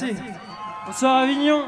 Merci. Bonsoir Avignon.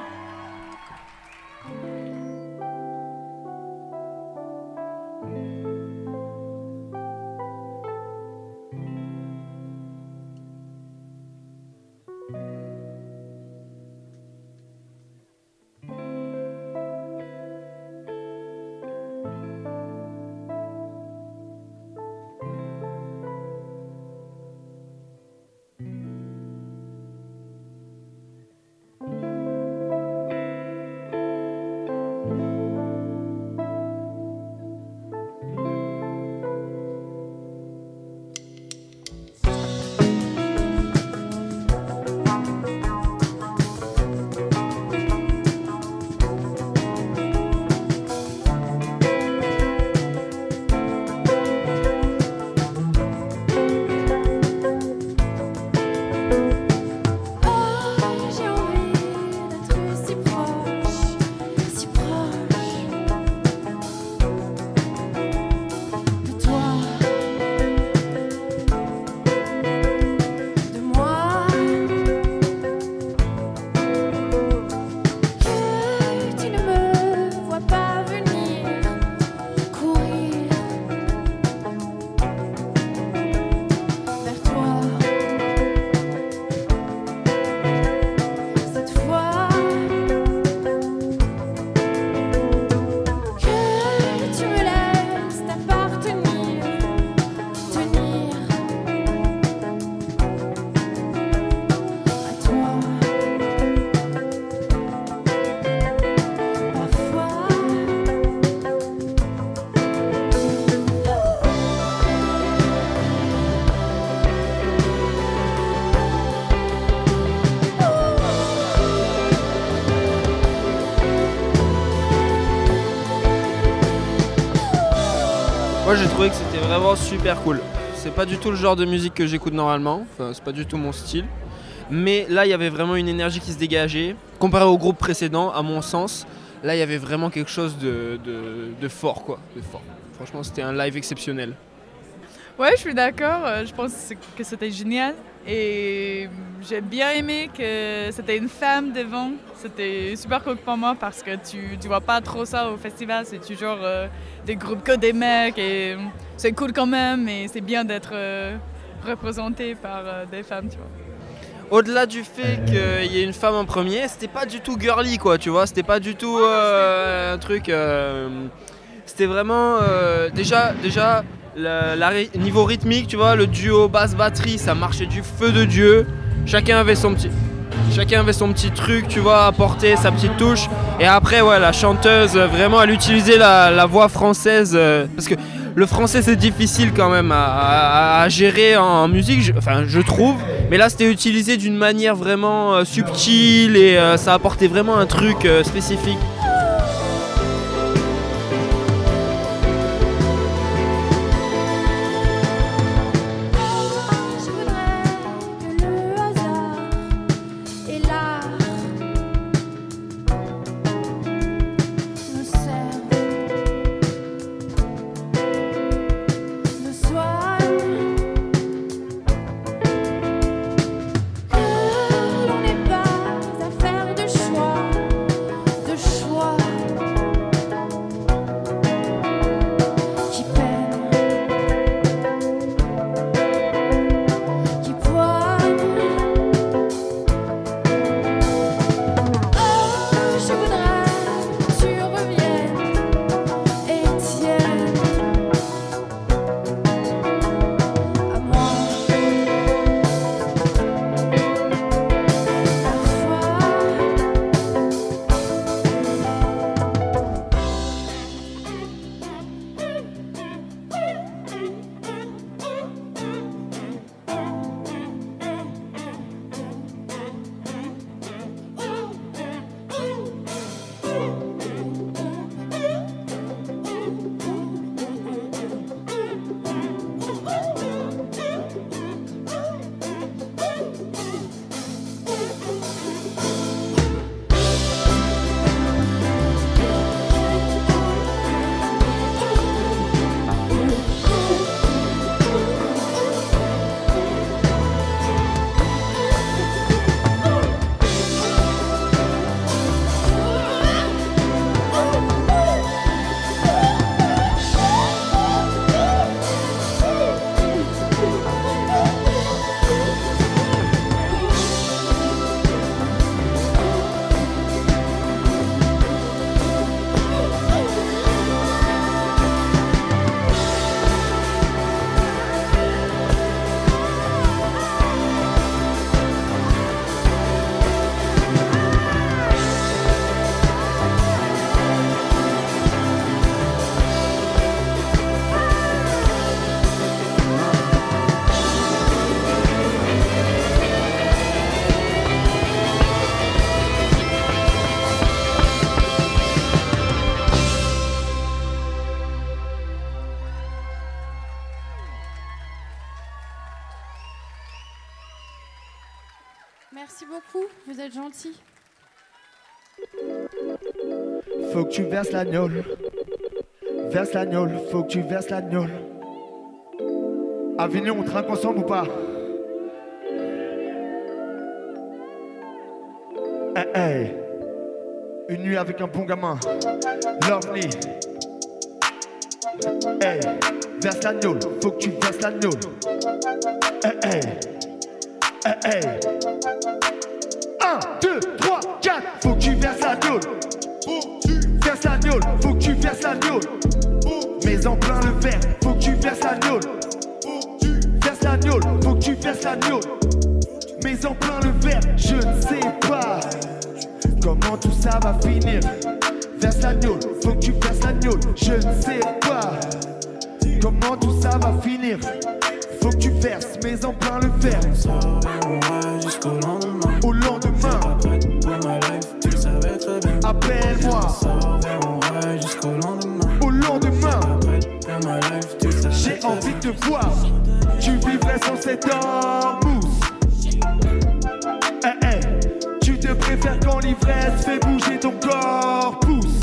Moi j'ai trouvé que c'était vraiment super cool. C'est pas du tout le genre de musique que j'écoute normalement, enfin c'est pas du tout mon style. Mais là il y avait vraiment une énergie qui se dégageait. Comparé au groupe précédent, à mon sens, là il y avait vraiment quelque chose de, de- fort quoi. De fort. Franchement c'était un live exceptionnel. Ouais, je suis d'accord. Euh, Je pense que c'était génial. Et j'ai bien aimé que c'était une femme devant. C'était super cool pour moi parce que tu, tu vois pas trop ça au festival. C'est toujours euh, des groupes que des mecs. Et c'est cool quand même. Mais c'est bien d'être euh, représenté par euh, des femmes, tu vois. Au-delà du fait qu'il y ait une femme en premier, c'était pas du tout girly quoi, tu vois, c'était pas du tout euh, un truc. euh, c'était vraiment euh, déjà déjà ry- niveau rythmique, tu vois, le duo basse batterie, ça marchait du feu de dieu. Chacun avait son petit chacun avait son petit truc, tu vois, apporter sa petite touche. Et après, ouais, la chanteuse, euh, vraiment, elle utilisait la, voix française euh, parce que le français c'est difficile quand même à, gérer en musique, enfin je trouve. Mais là c'était utilisé d'une manière vraiment euh, subtile et ça apportait vraiment un truc spécifique. Verses l'agneau. Verse l'agneau, faut que tu verses l'agneau. Avignon, on trinque ensemble ou pas? Hey, hey. Une nuit avec un bon gamin. Lovely. Hey, verse l'agneau, faut que tu verses l'agneau. Hey, hey. Hey, hey. 1, 2, 3, 4, faut que tu verses l'agneau. Verse faut que tu verses l'agneau. Mais en plein le verre, faut que tu verses l'agneau. Verse l'agneau, faut que tu verses l'agneau. Mais en plein le verre, je ne sais pas comment tout ça va finir. Verse l'agneau, faut que tu verses l'agneau. Je ne sais pas comment tout ça va finir. Faut que tu verses, mais en plein le verre. Jusqu'au lendemain. Au lendemain, appelle-moi. Jusqu'au lendemain. Au lendemain, j'ai envie de te voir. Tu vivrais sans cette mousse. Eh, eh, Tu te préfères quand l'ivresse fait bouger ton corps. Pousse.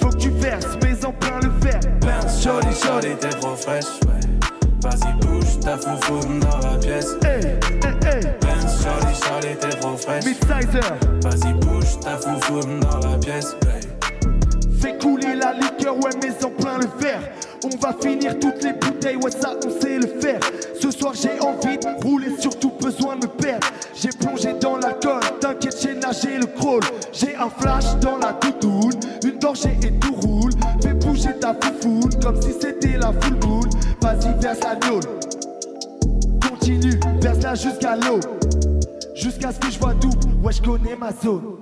Faut que tu verses, mais en plein le verre. Bounce, shorty, shorty, t'es trop fraîche, ouais. Vas-y, bouge, ta foufoune dans la pièce. Eh, eh, eh. Bounce, shorty, shorty, t'es trop fraîche. Mid-sizer, Vas-y, bouge, ta foufoune dans la pièce. La liqueur, ouais, mais en plein le verre. On va finir toutes les bouteilles, ouais, ça, on sait le faire. Ce soir, j'ai envie de rouler, surtout besoin de me perdre. J'ai plongé dans l'alcool, t'inquiète, j'ai nagé le crawl. J'ai un flash dans la doudoune, une gorgée et tout roule. Fais bouger ta foufoune comme si c'était la full moon. Vas-y, verse la gnôle. Continue, verse-la jusqu'à l'eau. Jusqu'à ce que je vois double, ouais, je connais ma zone.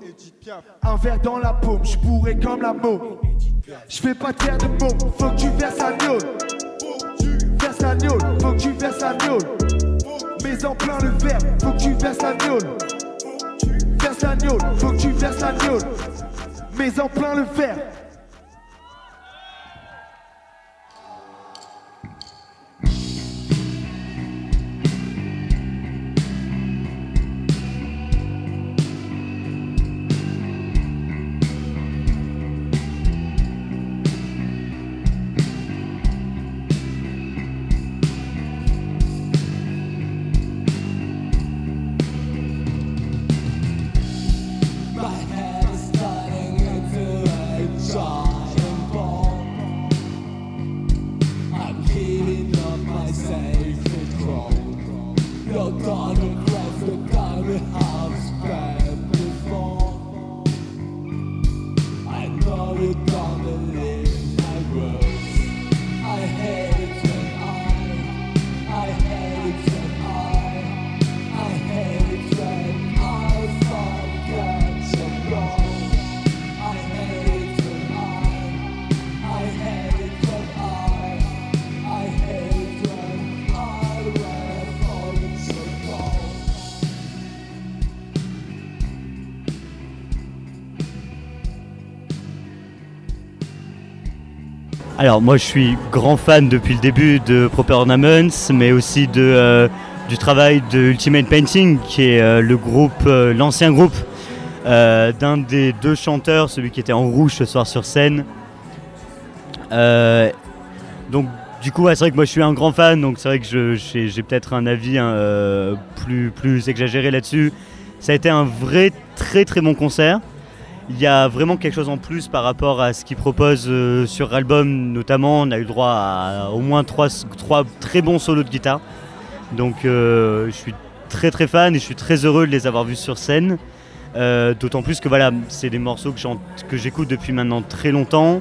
Un verre dans la paume, je pourrais comme la môme. Je fais pas de de mots, faut que tu verses la gnôle. Verse la gnôle, faut que tu verses la gnôle. Mais en plein le verre, faut que tu verses la gnôle. Verse la gnôle, faut que tu verses la gnôle. Mais en plein le verre. Alors moi je suis grand fan depuis le début de Proper Ornaments, mais aussi de, euh, du travail de Ultimate Painting, qui est euh, le groupe, euh, l'ancien groupe d'un des deux chanteurs, celui qui était en rouge ce soir sur scène. Donc du coup c'est vrai que moi je suis un grand fan, donc c'est vrai que j'ai peut-être un avis hein, plus, plus exagéré là-dessus. Ça a été un vrai très très bon concert. Il y a vraiment quelque chose en plus par rapport à ce qu'ils proposent euh, sur l'album, notamment. On a eu droit à au moins trois, très bons solos de guitare. Donc euh, je suis très très fan et je suis très heureux de les avoir vus sur scène. Euh, D'autant plus que voilà, c'est des morceaux que j'écoute depuis maintenant très longtemps.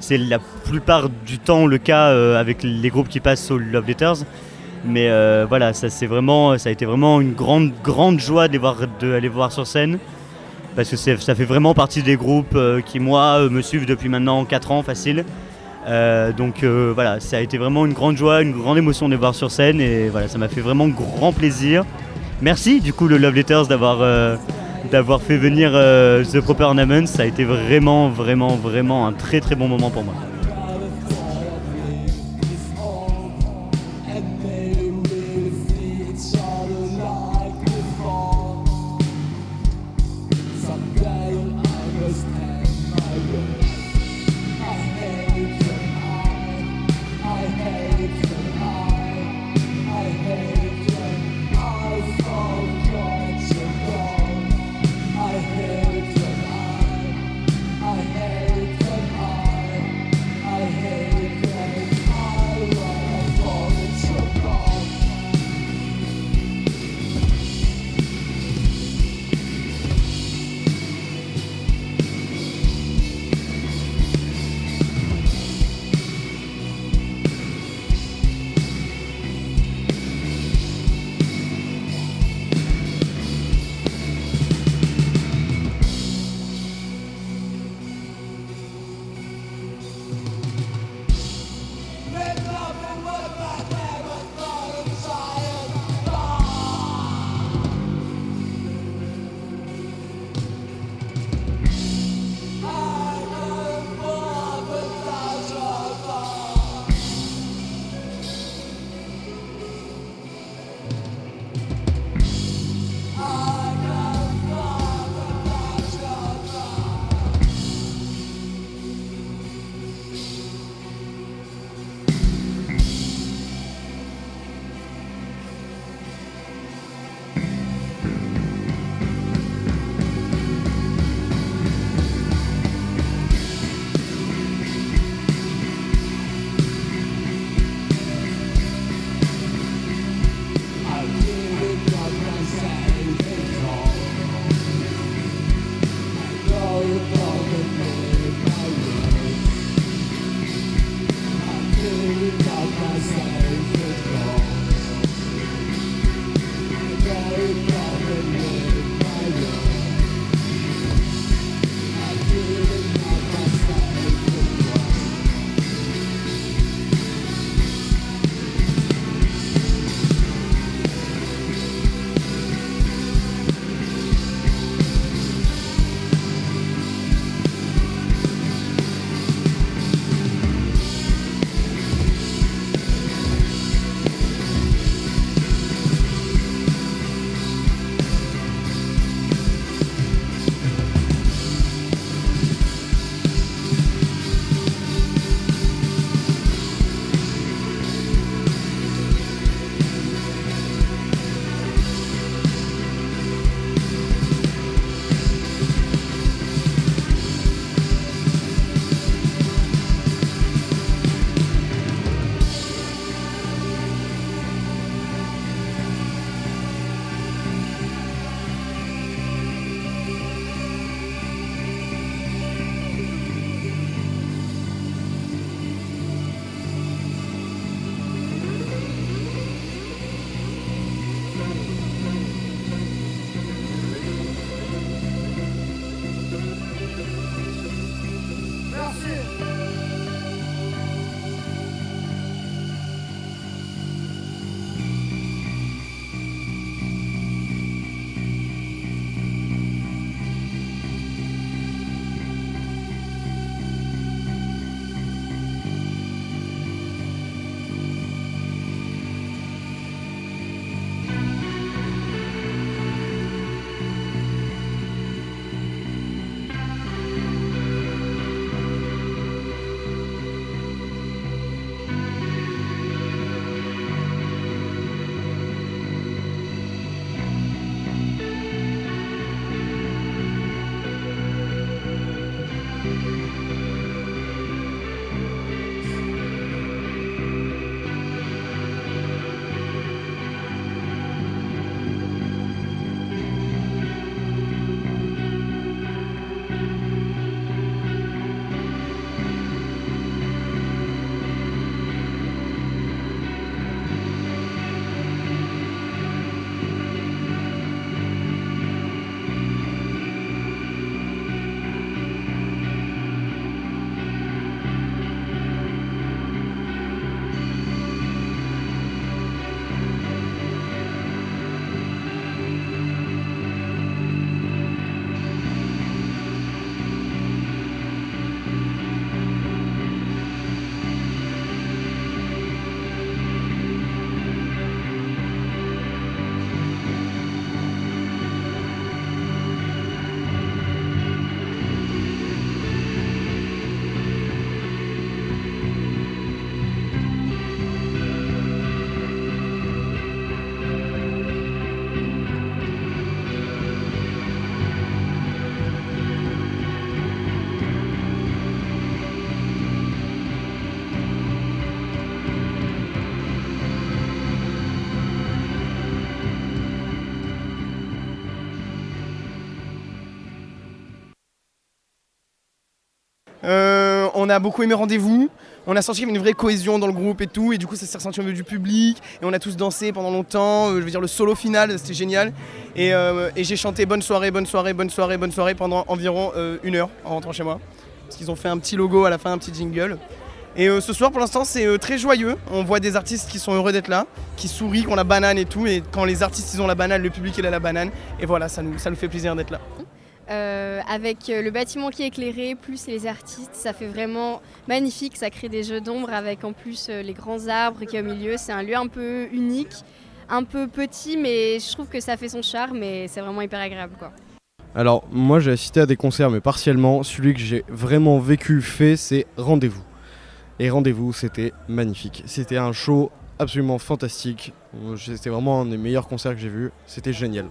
C'est la plupart du temps le cas avec les groupes qui passent au Love Letters. Mais voilà, ça, vraiment, ça a été vraiment une grande, grande joie les voir sur scène parce que ça fait vraiment partie des groupes euh, qui moi euh, me suivent depuis maintenant 4 ans facile. Euh, donc voilà, ça a été vraiment une grande joie, une grande émotion de les voir sur scène et voilà, ça m'a fait vraiment grand plaisir. Merci du coup le Love Letters d'avoir fait venir The Proper Ornaments, ça a été vraiment vraiment vraiment un très très bon moment pour moi. On a beaucoup aimé Rendez-vous. On a senti qu'il y avait une vraie cohésion dans le groupe et tout. Et du coup, ça s'est ressenti au milieu du public. Et on a tous dansé pendant longtemps. Euh, je veux dire, le solo final, c'était génial. Et, euh, et j'ai chanté bonne soirée, bonne soirée, bonne soirée, bonne soirée pendant environ euh, une heure en rentrant chez moi. Parce qu'ils ont fait un petit logo à la fin, un petit jingle. Et ce soir, pour l'instant, c'est très joyeux. On voit des artistes qui sont heureux d'être là, qui sourient, qui ont la banane et tout. Et quand les artistes ils ont la banane, le public il a la banane. Et voilà, ça nous, ça nous fait plaisir d'être là. Euh, avec euh, le bâtiment qui est éclairé, plus les artistes, ça fait vraiment magnifique. Ça crée des jeux d'ombre avec en plus euh, les grands arbres qui est au milieu. C'est un lieu un peu unique, un peu petit, mais je trouve que ça fait son charme et c'est vraiment hyper agréable. Quoi. Alors, moi j'ai assisté à des concerts, mais partiellement. Celui que j'ai vraiment vécu, fait, c'est Rendez-vous. Et Rendez-vous, c'était magnifique. C'était un show absolument fantastique. C'était vraiment un des meilleurs concerts que j'ai vus. C'était génial.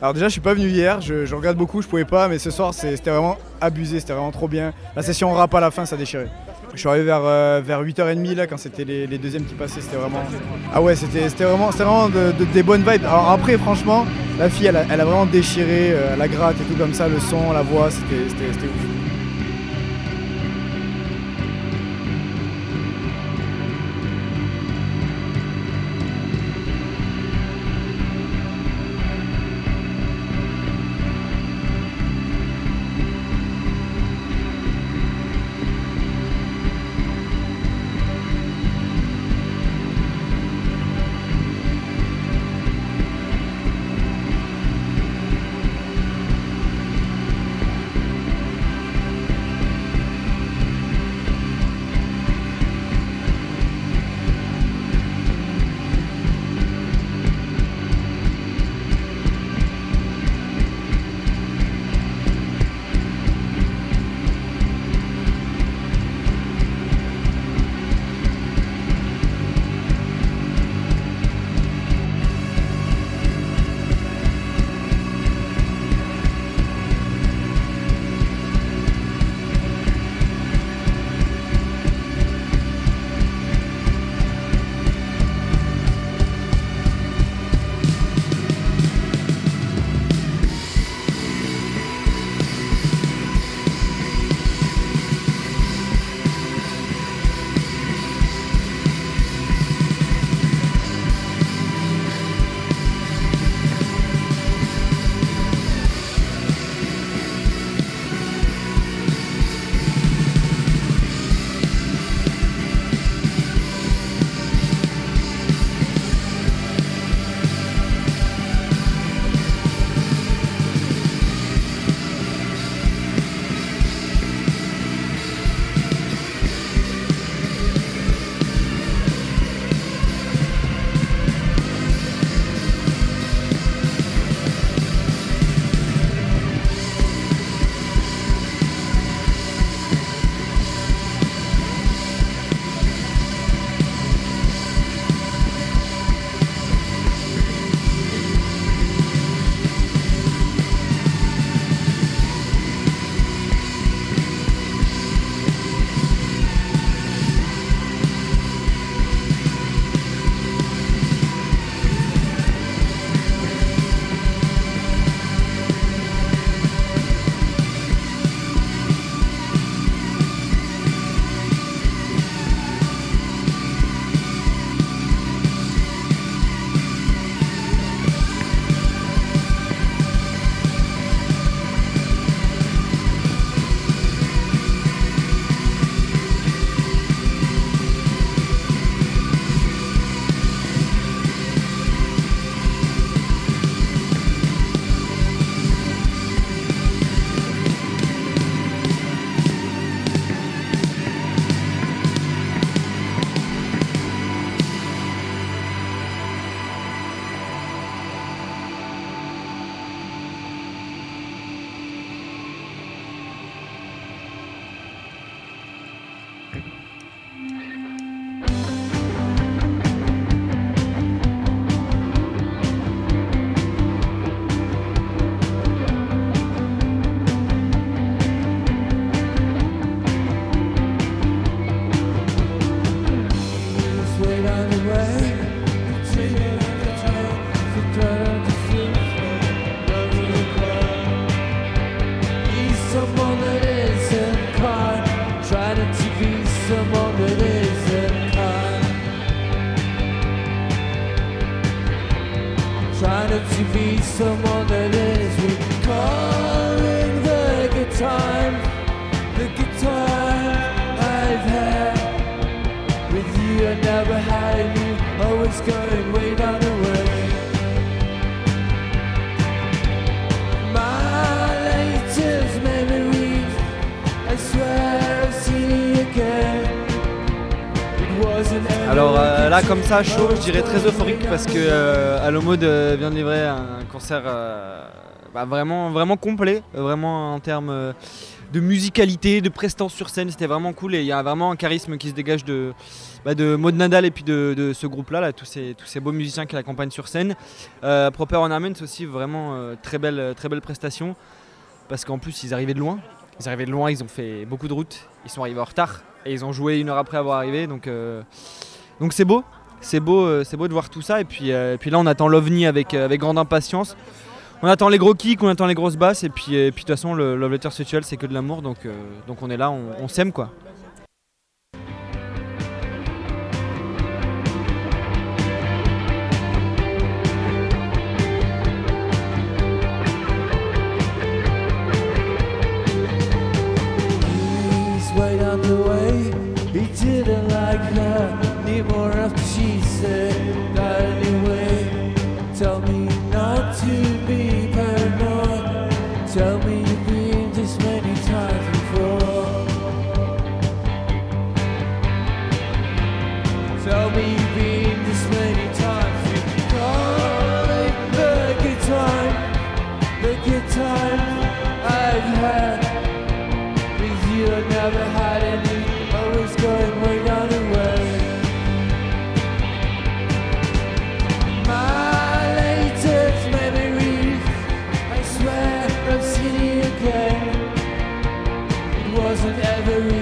Alors déjà je suis pas venu hier, je, je regarde beaucoup, je pouvais pas, mais ce soir c'était vraiment abusé, c'était vraiment trop bien. La session rap à la fin ça déchirait. Je suis arrivé vers, euh, vers 8h30 là quand c'était les, deuxièmes qui passaient, c'était vraiment... Ah ouais c'était vraiment, vraiment de- de- des bonnes vibes. Alors après franchement, la fille elle a, vraiment déchiré, euh, la gratte et tout comme ça, le son, la voix, c'était someone that is recalling the good time, the good time I've had with you. I never had you, always going way down the way. My latest memories, I swear I've seen you again. Alors euh, là comme ça chaud je dirais très euphorique parce que euh, Alomode vient de livrer un concert euh, bah, vraiment, vraiment complet, vraiment en termes euh, de musicalité, de prestance sur scène. C'était vraiment cool et il y a vraiment un charisme qui se dégage de, bah, Maud Nadal et puis de, ce groupe-là, là, tous, ces, tous ces beaux musiciens qui l'accompagnent sur scène. Euh, Proper Ornaments aussi, vraiment euh, très, belle, très belle prestation parce qu'en plus, ils arrivaient de loin. Ils arrivaient de loin, ils ont fait beaucoup de routes, ils sont arrivés en retard et ils ont joué une heure après avoir arrivé. Donc c'est beau, c'est beau, euh, beau de voir tout ça. Et puis, euh, puis là, on attend l'OVNI avec, euh, avec grande impatience. On attend les gros kicks, on attend les grosses basses. Et puis, puis de toute façon, le Love Letter Sexual, c'est que de l'amour. Donc, donc on est là, on, on s'aime quoi. thousand every